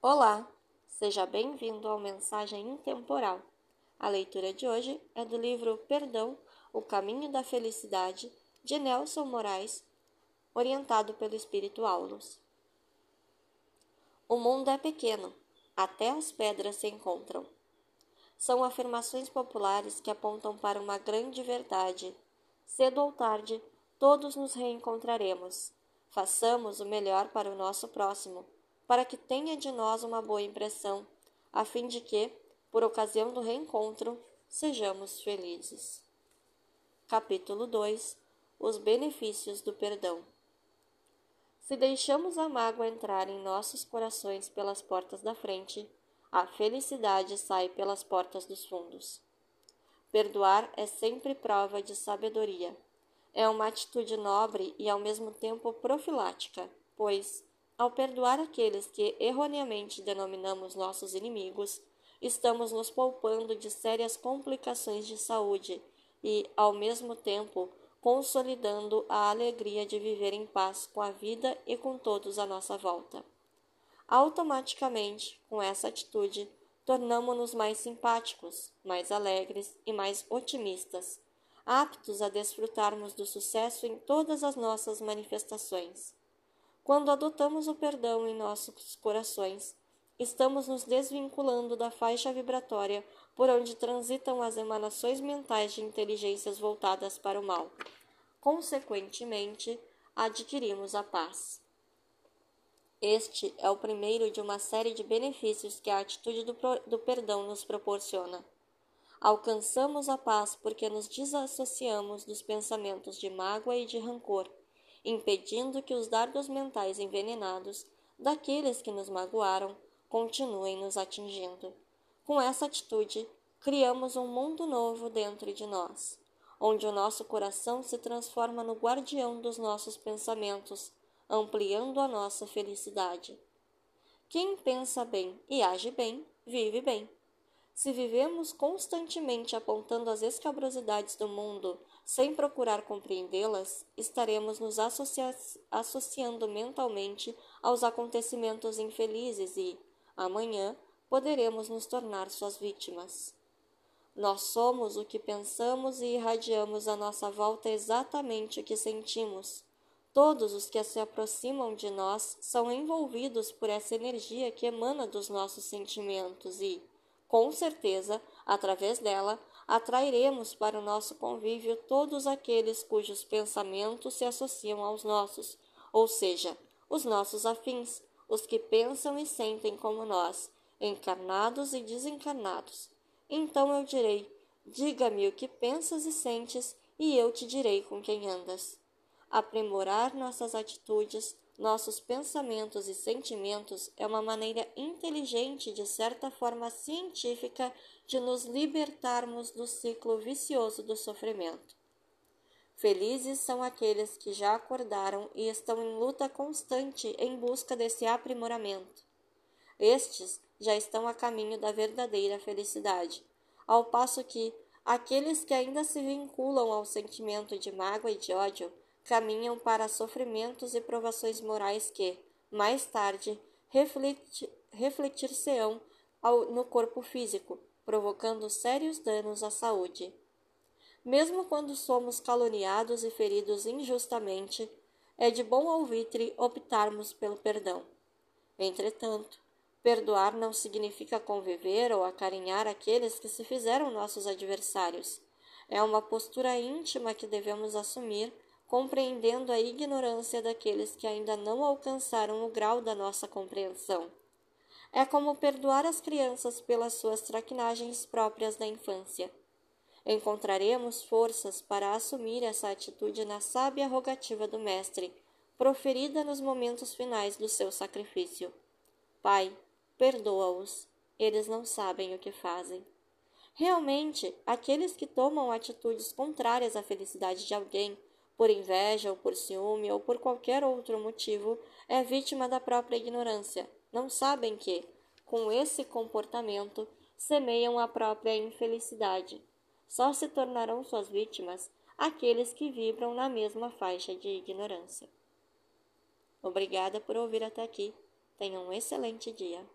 Olá, seja bem-vindo ao Mensagem Intemporal. A leitura de hoje é do livro Perdão, O Caminho da Felicidade, de Nelson Moraes, orientado pelo Espírito Aulos. O mundo é pequeno, até as pedras se encontram. São afirmações populares que apontam para uma grande verdade. Cedo ou tarde, todos nos reencontraremos. Façamos o melhor para o nosso próximo para que tenha de nós uma boa impressão, a fim de que, por ocasião do reencontro, sejamos felizes. Capítulo 2 Os benefícios do perdão. Se deixamos a mágoa entrar em nossos corações pelas portas da frente, a felicidade sai pelas portas dos fundos. Perdoar é sempre prova de sabedoria. É uma atitude nobre e ao mesmo tempo profilática, pois, ao perdoar aqueles que erroneamente denominamos nossos inimigos, estamos nos poupando de sérias complicações de saúde e, ao mesmo tempo, consolidando a alegria de viver em paz com a vida e com todos à nossa volta. Automaticamente, com essa atitude, tornamos-nos mais simpáticos, mais alegres e mais otimistas, aptos a desfrutarmos do sucesso em todas as nossas manifestações. Quando adotamos o perdão em nossos corações, estamos nos desvinculando da faixa vibratória por onde transitam as emanações mentais de inteligências voltadas para o mal. Consequentemente, adquirimos a paz. Este é o primeiro de uma série de benefícios que a atitude do, do perdão nos proporciona. Alcançamos a paz porque nos desassociamos dos pensamentos de mágoa e de rancor impedindo que os dardos mentais envenenados daqueles que nos magoaram continuem nos atingindo. Com essa atitude, criamos um mundo novo dentro de nós, onde o nosso coração se transforma no guardião dos nossos pensamentos, ampliando a nossa felicidade. Quem pensa bem e age bem, vive bem. Se vivemos constantemente apontando as escabrosidades do mundo sem procurar compreendê-las, estaremos nos associa associando mentalmente aos acontecimentos infelizes e, amanhã, poderemos nos tornar suas vítimas. Nós somos o que pensamos e irradiamos à nossa volta exatamente o que sentimos. Todos os que se aproximam de nós são envolvidos por essa energia que emana dos nossos sentimentos e, com certeza, através dela, atrairemos para o nosso convívio todos aqueles cujos pensamentos se associam aos nossos, ou seja, os nossos afins, os que pensam e sentem como nós, encarnados e desencarnados. Então eu direi: diga-me o que pensas e sentes, e eu te direi com quem andas. Aprimorar nossas atitudes, nossos pensamentos e sentimentos é uma maneira inteligente, de certa forma científica, de nos libertarmos do ciclo vicioso do sofrimento. Felizes são aqueles que já acordaram e estão em luta constante em busca desse aprimoramento. Estes já estão a caminho da verdadeira felicidade, ao passo que aqueles que ainda se vinculam ao sentimento de mágoa e de ódio caminham para sofrimentos e provações morais que, mais tarde, refletir-se-ão no corpo físico, provocando sérios danos à saúde. Mesmo quando somos caluniados e feridos injustamente, é de bom alvitre optarmos pelo perdão. Entretanto, perdoar não significa conviver ou acarinhar aqueles que se fizeram nossos adversários. É uma postura íntima que devemos assumir compreendendo a ignorância daqueles que ainda não alcançaram o grau da nossa compreensão. É como perdoar as crianças pelas suas traquinagens próprias da infância. Encontraremos forças para assumir essa atitude na sábia rogativa do Mestre, proferida nos momentos finais do seu sacrifício. Pai, perdoa-os, eles não sabem o que fazem. Realmente, aqueles que tomam atitudes contrárias à felicidade de alguém por inveja ou por ciúme ou por qualquer outro motivo, é vítima da própria ignorância. Não sabem que, com esse comportamento, semeiam a própria infelicidade. Só se tornarão suas vítimas aqueles que vibram na mesma faixa de ignorância. Obrigada por ouvir até aqui. Tenha um excelente dia.